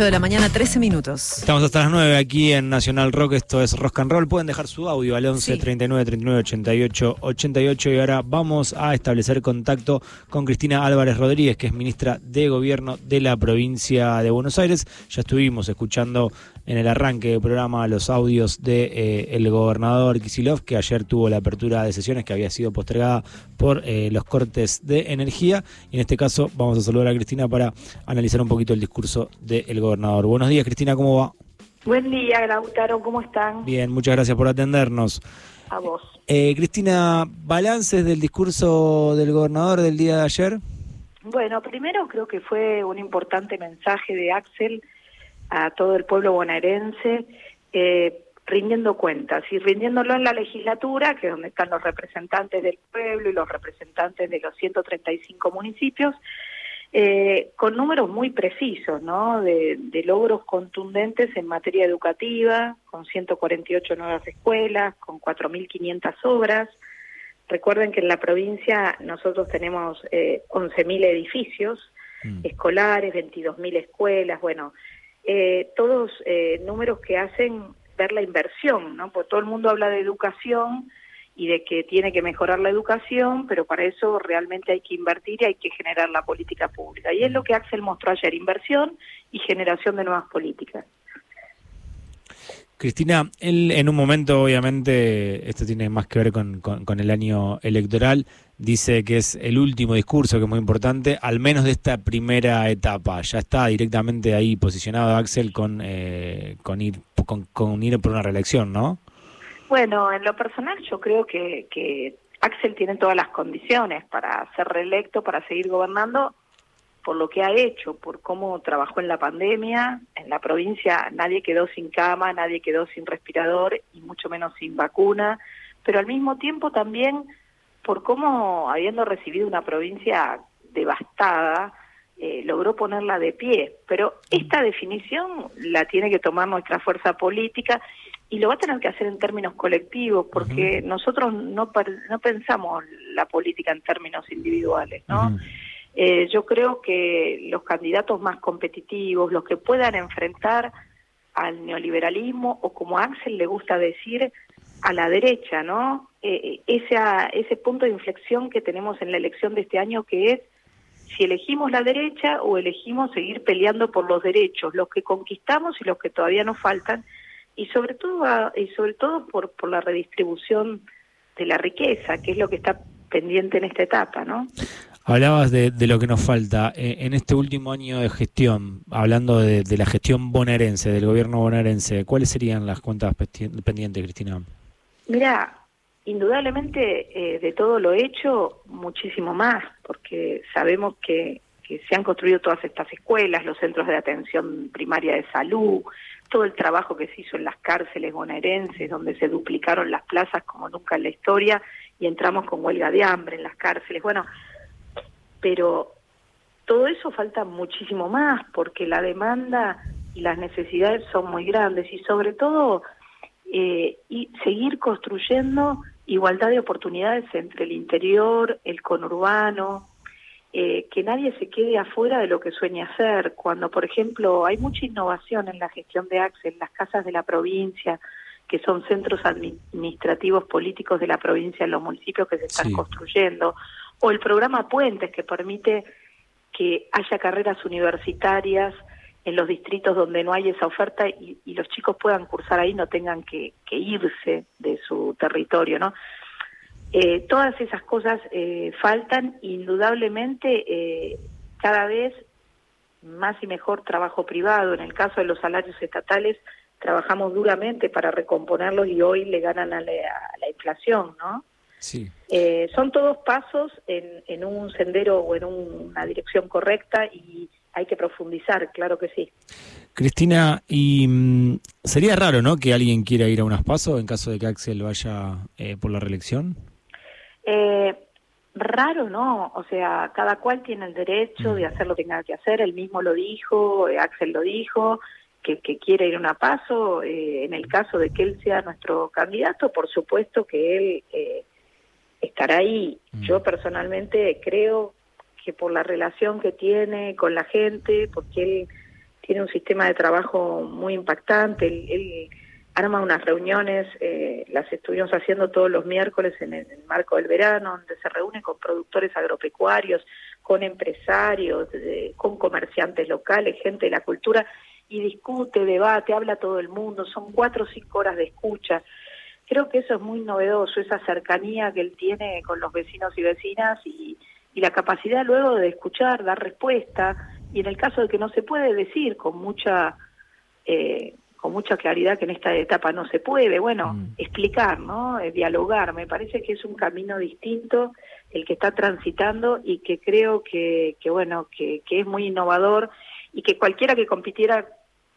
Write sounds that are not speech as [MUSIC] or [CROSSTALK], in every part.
8 de la mañana, 13 minutos. Estamos hasta las 9 aquí en Nacional Rock, esto es Rock and Roll. Pueden dejar su audio al 11 Sí. 39 39 88 88 y ahora vamos a establecer contacto con Cristina Álvarez Rodríguez, que es ministra de Gobierno de la provincia de Buenos Aires. Ya estuvimos escuchando en el arranque del programa los audios de eh, el gobernador Kisilov, que ayer tuvo la apertura de sesiones que había sido postergada por eh, los cortes de energía. Y en este caso vamos a saludar a Cristina para analizar un poquito el discurso del gobernador. Buenos días, Cristina, ¿cómo va? Buen día, Lautaro, ¿cómo están? Bien, muchas gracias por atendernos. A vos. Eh, Cristina, balances del discurso del gobernador del día de ayer. Bueno, primero creo que fue un importante mensaje de Axel a todo el pueblo bonaerense, eh, rindiendo cuentas y rindiéndolo en la legislatura, que es donde están los representantes del pueblo y los representantes de los 135 municipios, eh, con números muy precisos, ¿no? De, de logros contundentes en materia educativa, con 148 nuevas escuelas, con 4.500 obras. Recuerden que en la provincia nosotros tenemos eh, 11.000 edificios Mm. escolares, 22.000 escuelas, bueno, eh, todos eh, números que hacen ver la inversión, ¿no? Porque todo el mundo habla de educación y de que tiene que mejorar la educación, pero para eso realmente hay que invertir y hay que generar la política pública. Y es lo que Axel mostró ayer, inversión y generación de nuevas políticas. Cristina, él en un momento, obviamente, esto tiene más que ver con, el año electoral, dice que es el último discurso, que es muy importante, al menos de esta primera etapa. Ya está directamente ahí posicionado Axel con, eh, con, ir, con, ir por una reelección, ¿no? Bueno, en lo personal yo creo que Axel tiene todas las condiciones para ser reelecto, para seguir gobernando, por lo que ha hecho, por cómo trabajó en la pandemia. En la provincia nadie quedó sin cama, nadie quedó sin respirador y mucho menos sin vacuna, pero al mismo tiempo también por cómo, habiendo recibido una provincia devastada, eh, logró ponerla de pie. Pero esta definición la tiene que tomar nuestra fuerza política y lo va a tener que hacer en términos colectivos, porque nosotros no, no pensamos la política en términos individuales, ¿no? Eh, yo creo que los candidatos más competitivos, los que puedan enfrentar al neoliberalismo o como a Axel le gusta decir, a la derecha, ¿no? Eh, ese, ese punto de inflexión que tenemos en la elección de este año que es si elegimos la derecha o elegimos seguir peleando por los derechos, los que conquistamos y los que todavía nos faltan, y sobre todo, y sobre todo por, por la redistribución de la riqueza, que es lo que está pendiente en esta etapa, ¿no? Hablabas de, de lo que nos falta. Eh, en este último año de gestión, hablando de, la gestión bonaerense, del gobierno bonaerense, ¿cuáles serían las cuentas pendientes, Cristina? Mira, indudablemente eh, de todo lo hecho, muchísimo más, porque sabemos que, que se han construido todas estas escuelas, los centros de atención primaria de salud, todo el trabajo que se hizo en las cárceles bonaerenses, donde se duplicaron las plazas como nunca en la historia y entramos con huelga de hambre en las cárceles. Bueno, pero todo eso falta muchísimo más porque la demanda y las necesidades son muy grandes y sobre todo eh, y seguir construyendo igualdad de oportunidades entre el interior, el conurbano, eh, que nadie se quede afuera de lo que sueña hacer. Cuando, por ejemplo, hay mucha innovación en la gestión de Axel, las casas de la provincia, que son centros administrativos políticos de la provincia en los municipios que se están Sí. construyendo, o el programa Puentes que permite que haya carreras universitarias en los distritos donde no hay esa oferta y, y los chicos puedan cursar ahí, no tengan que, irse de su territorio, ¿no? Eh, todas esas cosas eh, faltan, indudablemente eh, cada vez más y mejor trabajo privado. En el caso de los salarios estatales, trabajamos duramente para recomponerlos y hoy le ganan a la, a la inflación, ¿no? Sí. Eh, son todos pasos en, en un sendero o en un- una dirección correcta y hay que profundizar, claro que sí. Cristina, y mm, sería raro, ¿no? Que alguien quiera ir a unas pasos en caso de que Axel vaya eh, por la reelección. Eh, raro, ¿no? O sea, cada cual tiene el derecho de hacer lo que tenga que hacer. Él mismo lo dijo, eh, Axel lo dijo, que, que quiere ir a una paso. Eh, en el caso de que él sea nuestro candidato, por supuesto que él estará ahí. Mm. Yo personalmente creo que por la relación que tiene con la gente, porque él tiene un sistema de trabajo muy impactante. Él, arma unas reuniones, eh, las estuvimos haciendo todos los miércoles en el, marco del verano, donde se reúne con productores agropecuarios, con empresarios, con comerciantes locales, gente de la cultura, y discute, debate, habla todo el mundo, son cuatro o cinco horas de escucha. Creo que eso es muy novedoso, esa cercanía que él tiene con los vecinos y vecinas y, y la capacidad luego de escuchar, dar respuesta, y en el caso de que no se puede decir con mucha eh, con mucha claridad que en esta etapa no se puede, bueno, mm. explicar, ¿no? Eh, dialogar, me parece que es un camino distinto el que está transitando y que creo que, que bueno, que, que es muy innovador y que cualquiera que compitiera,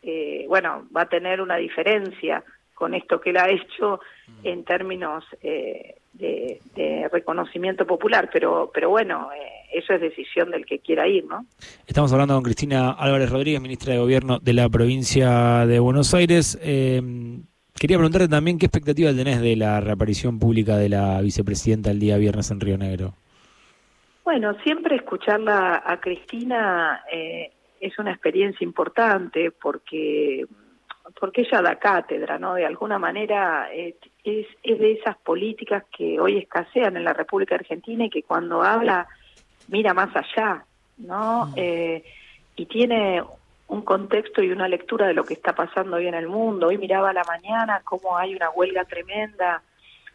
eh, bueno, va a tener una diferencia con esto que él ha hecho. En términos eh, de, reconocimiento popular, pero, pero bueno, eh, eso es decisión del que quiera ir, ¿no? Estamos hablando con Cristina Álvarez Rodríguez, ministra de Gobierno de la provincia de Buenos Aires. Eh, quería preguntarte también qué expectativa tenés de la reaparición pública de la vicepresidenta el día viernes en Río Negro. Bueno, siempre escucharla a Cristina eh, es una experiencia importante porque porque ella da cátedra, ¿no? De alguna manera eh, es, es de esas políticas que hoy escasean en la República Argentina y que cuando habla mira más allá, ¿no? Mm. Eh, y tiene un contexto y una lectura de lo que está pasando hoy en el mundo. Hoy miraba a la mañana cómo hay una huelga tremenda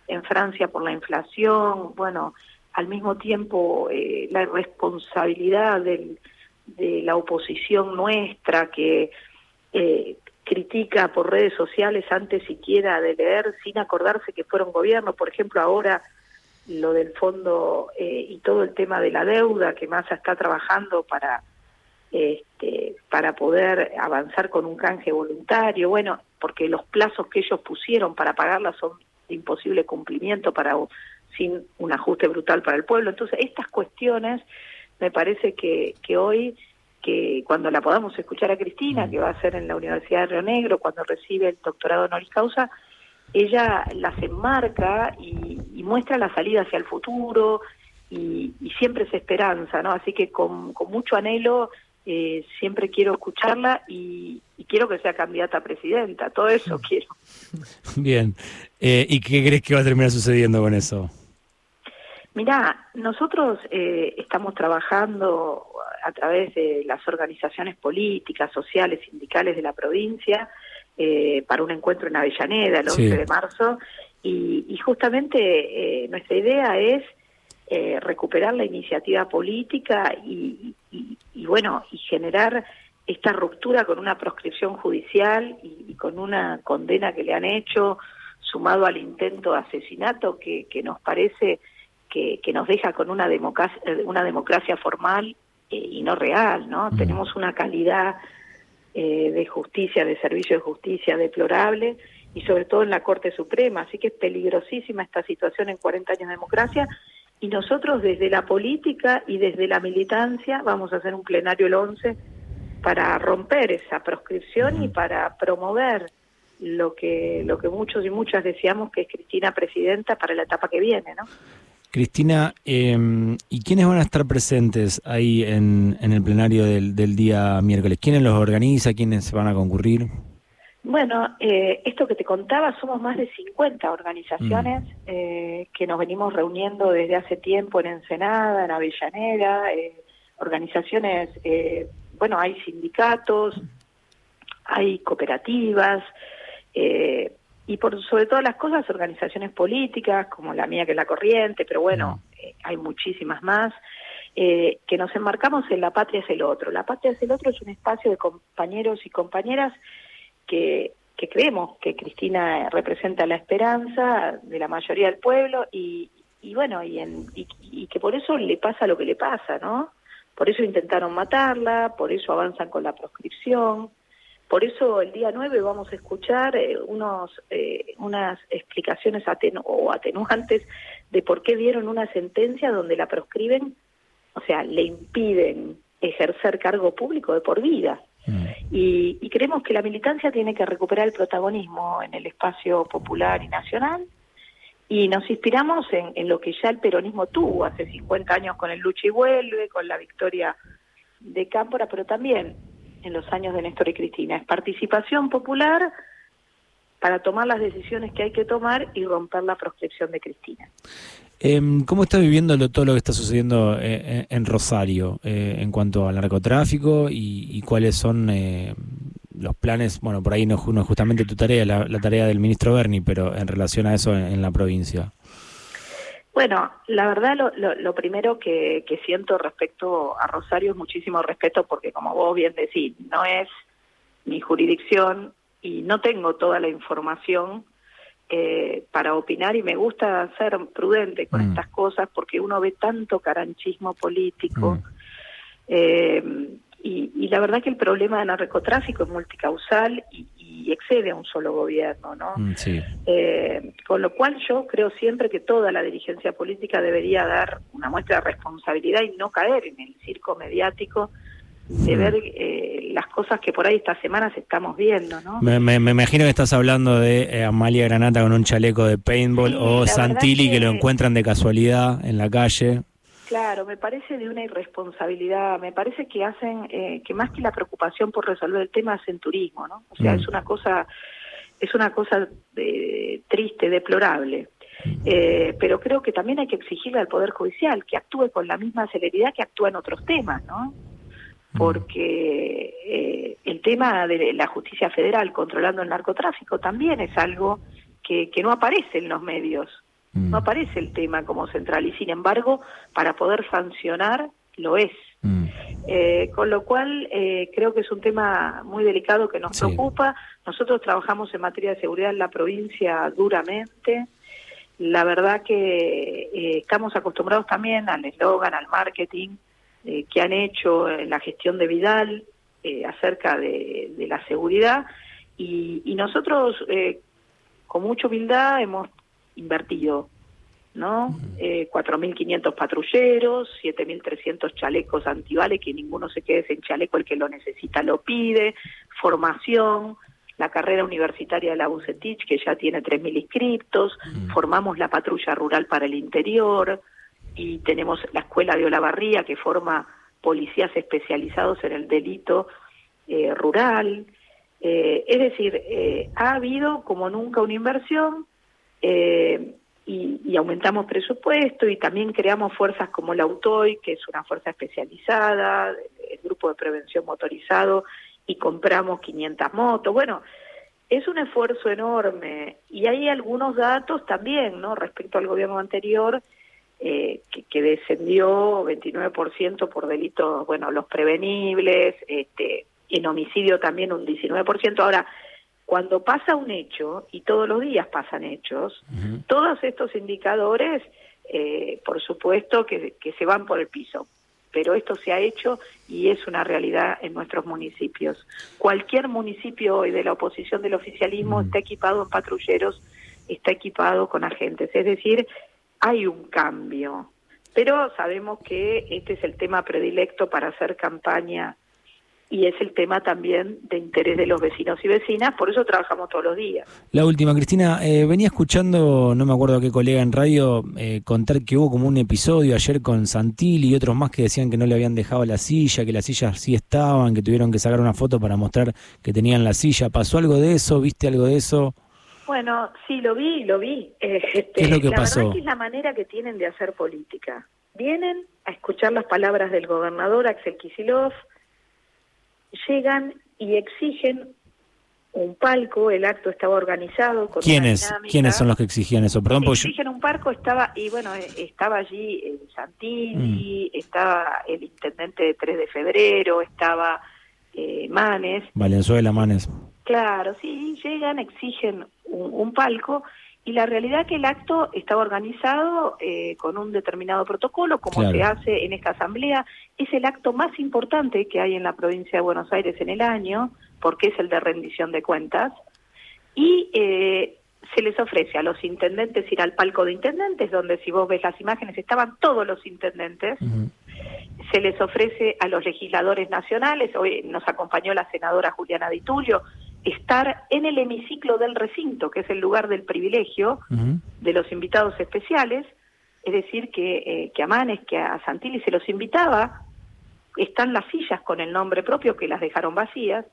en Francia por la inflación, bueno, al mismo tiempo eh, la irresponsabilidad del, de la oposición nuestra que eh, critica por redes sociales antes siquiera de leer sin acordarse que fueron gobierno, por ejemplo ahora lo del fondo eh, y todo el tema de la deuda que Massa está trabajando para este, para poder avanzar con un canje voluntario, bueno, porque los plazos que ellos pusieron para pagarla son de imposible cumplimiento para sin un ajuste brutal para el pueblo. Entonces, estas cuestiones me parece que, que hoy que cuando la podamos escuchar a Cristina, mm. que va a ser en la Universidad de Río Negro, cuando recibe el doctorado honoris causa, ella las enmarca y, muestra la salida hacia el futuro y, siempre es esperanza, ¿no? Así que con, mucho anhelo eh, siempre quiero escucharla y, quiero que sea candidata a presidenta, todo eso [LAUGHS] quiero. Bien, eh, ¿y qué crees que va a terminar sucediendo con eso? Mirá, nosotros eh, estamos trabajando a través de las organizaciones políticas, sociales, sindicales de la provincia eh, para un encuentro en Avellaneda el 11 de marzo y, justamente eh, nuestra idea es eh, recuperar la iniciativa política y, bueno y generar esta ruptura con una proscripción judicial y, con una condena que le han hecho sumado al intento de asesinato que, que nos parece que, que, nos deja con una democracia, una democracia formal y no real, ¿no? Tenemos una calidad eh, de justicia, de servicio de justicia deplorable y sobre todo en la Corte Suprema, así que es peligrosísima esta situación en 40 años de democracia y nosotros desde la política y desde la militancia vamos a hacer un plenario el 11 para romper esa proscripción y para promover lo que lo que muchos y muchas deseamos que es Cristina presidenta para la etapa que viene, ¿no? Cristina, eh, ¿y quiénes van a estar presentes ahí en, en el plenario del, del, día miércoles? ¿Quiénes los organiza? ¿Quiénes van a concurrir? Bueno, eh, esto que te contaba, somos más de 50 organizaciones mm. eh, que nos venimos reuniendo desde hace tiempo en Ensenada, en Avellaneda, eh, organizaciones, eh, bueno, hay sindicatos, hay cooperativas, eh, y por sobre todas las cosas organizaciones políticas como la mía que es la corriente, pero bueno, eh, hay muchísimas más, eh, que nos enmarcamos en La Patria es el Otro. La Patria es el Otro es un espacio de compañeros y compañeras que, que creemos que Cristina representa la esperanza de la mayoría del pueblo y, y bueno, y, en, y que por eso le pasa lo que le pasa, ¿no? Por eso intentaron matarla, por eso avanzan con la proscripción, por eso el día 9 vamos a escuchar eh, unos, eh, unas explicaciones o atenuantes de por qué dieron una sentencia donde la proscriben, o sea, le impiden ejercer cargo público de por vida. Mm. Y, creemos que la militancia tiene que recuperar el protagonismo en el espacio popular y nacional. Y nos inspiramos en, en lo que ya el peronismo tuvo hace 50 años con el lucha y vuelve, con la victoria de Cámpora, pero también en los años de Néstor y Cristina. Es participación popular para tomar las decisiones que hay que tomar y romper la proscripción de Cristina. Em, ¿Cómo está viviendo todo lo que está sucediendo eh, eh, en Rosario eh, en cuanto al narcotráfico y, cuáles son los planes? Bueno, por ahí no, es justamente tu tarea, la, tarea del ministro Berni, pero en relación a eso en, la provincia. Bueno, la verdad lo, primero que, que, siento respecto a Rosario es muchísimo respeto porque como vos bien decís, no es mi jurisdicción y no tengo toda la información eh, para opinar y me gusta ser prudente con mm. estas cosas porque uno ve tanto caranchismo político. Mm. Eh, y, la verdad que el problema del narcotráfico es multicausal y, excede a un solo gobierno, ¿no? Mm, eh, con lo cual yo creo siempre que toda la dirigencia política debería dar una muestra de responsabilidad y no caer en el circo mediático de ver eh, las cosas que por ahí estas semanas estamos viendo, ¿no? Me, me, imagino que estás hablando de eh, Amalia Granata con un chaleco de paintball o Santilli que... lo encuentran de casualidad en la calle. Claro, me parece de una irresponsabilidad, me parece que hacen, eh, que más que la preocupación por resolver el tema hacen turismo, ¿no? O sea, mm. es una cosa, es una cosa de, triste, deplorable. Eh, pero creo que también hay que exigirle al Poder Judicial que actúe con la misma celeridad que actúa en otros temas, ¿no? Mm. porque eh, el tema de la justicia federal controlando el narcotráfico también es algo que, que no aparece en los medios, no mm. aparece el tema como central y sin embargo para poder sancionar lo es. Mm. Eh, con lo cual eh, creo que es un tema muy delicado que nos preocupa. Nosotros trabajamos en materia de seguridad en la provincia duramente. La verdad que estamos acostumbrados también al eslogan, al marketing, eh, que han hecho en la gestión de Vidal eh, acerca de, la seguridad y, nosotros eh, con mucha humildad hemos invertido ¿no? Eh, 4.500 patrulleros, 7.300 chalecos antibales, que ninguno se quede sin chaleco, el que lo necesita lo pide, formación, la carrera universitaria de la Bucetich, que ya tiene 3.000 inscriptos, formamos la patrulla rural para el interior, y tenemos la Escuela de Olavarría que forma policías especializados en el delito eh, rural. Eh, es decir, eh, ha habido como nunca una inversión y, y, aumentamos presupuesto y también creamos fuerzas como la UTOI, que es una fuerza especializada, el grupo de prevención motorizado, y compramos 500 motos. Bueno, es un esfuerzo enorme y hay algunos datos también, ¿no? Respecto al gobierno anterior, eh, que, descendió 29% por delitos, bueno, los prevenibles, este, en homicidio también un 19%. Ahora, cuando pasa un hecho, y todos los días pasan hechos, todos estos indicadores, eh, por supuesto, que, que se van por el piso. Pero esto se ha hecho y es una realidad en nuestros municipios. Cualquier municipio hoy de la oposición del oficialismo está equipado en patrulleros, está equipado con agentes. Es decir, hay un cambio, pero sabemos que este es el tema predilecto para hacer campaña y es el tema también de interés de los vecinos y vecinas, por eso trabajamos todos los días. La última, Cristina, eh, venía escuchando, no me acuerdo a qué colega en radio, eh, contar que hubo como un episodio ayer con Santilli y otros más que decían que no le habían dejado la silla, que las sillas sí estaban, que tuvieron que sacar una foto para mostrar que tenían la silla. ¿Pasó algo de eso? ¿Viste algo de eso? Bueno, sí, lo vi, lo vi. [LAUGHS] Este, ¿Qué es lo que la pasó? verdad es que es la manera que tienen de hacer política. Vienen a escuchar las palabras del gobernador Axel Kisilov, llegan y exigen un palco, el acto estaba organizado con ¿Quiénes? ¿Quiénes son los que exigían eso? Perdón, exigen un palco, estaba, y bueno, eh, estaba allí el Santini, mm. estaba el intendente de 3 de febrero, estaba eh, Manes. Valenzuela Manes. Claro, sí, llegan, exigen un, palco y la realidad que el acto estaba organizado eh, con un determinado protocolo, como se hace en esta asamblea. Es el acto más importante que hay en la provincia de Buenos Aires en el año, porque es el de rendición de cuentas. Y eh, se les ofrece a los intendentes ir al palco de intendentes, donde si vos ves las imágenes estaban todos los intendentes. Se les ofrece a los legisladores nacionales, hoy nos acompañó la senadora Juliana Di Tulio, estar en el hemiciclo del recinto, que es el lugar del privilegio de los invitados especiales, es decir, que, eh, que a Manes, que a Santilli se los invitaba. Están las sillas con el nombre propio que las dejaron vacías.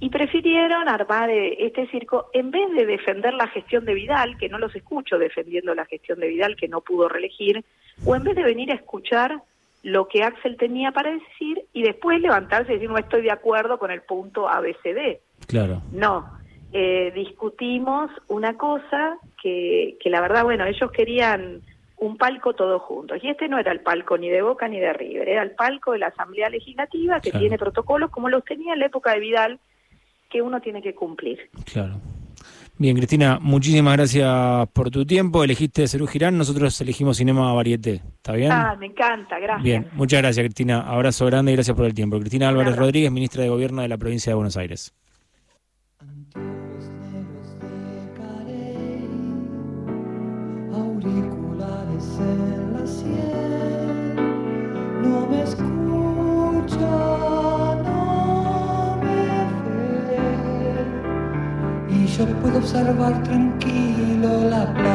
Y prefirieron armar eh, este circo en vez de defender la gestión de Vidal, que no los escucho defendiendo la gestión de Vidal que no pudo reelegir, o en vez de venir a escuchar lo que Axel tenía para decir y después levantarse y decir no estoy de acuerdo con el punto ABCD. Claro. No, eh, discutimos una cosa que, que la verdad, bueno, ellos querían un palco todos juntos. Y este no era el palco ni de Boca ni de River, era el palco de la Asamblea Legislativa que tiene protocolos como los tenía en la época de Vidal que uno tiene que cumplir. Claro. Bien, Cristina, muchísimas gracias por tu tiempo. Elegiste Cerú Girán, nosotros elegimos Cinema Varieté. ¿Está bien? Ah, me encanta, gracias. Bien, muchas gracias, Cristina. Abrazo grande y gracias por el tiempo. Cristina Álvarez Rodríguez, ministra de Gobierno de la provincia de Buenos Aires. Yo puedo observar tranquilo la playa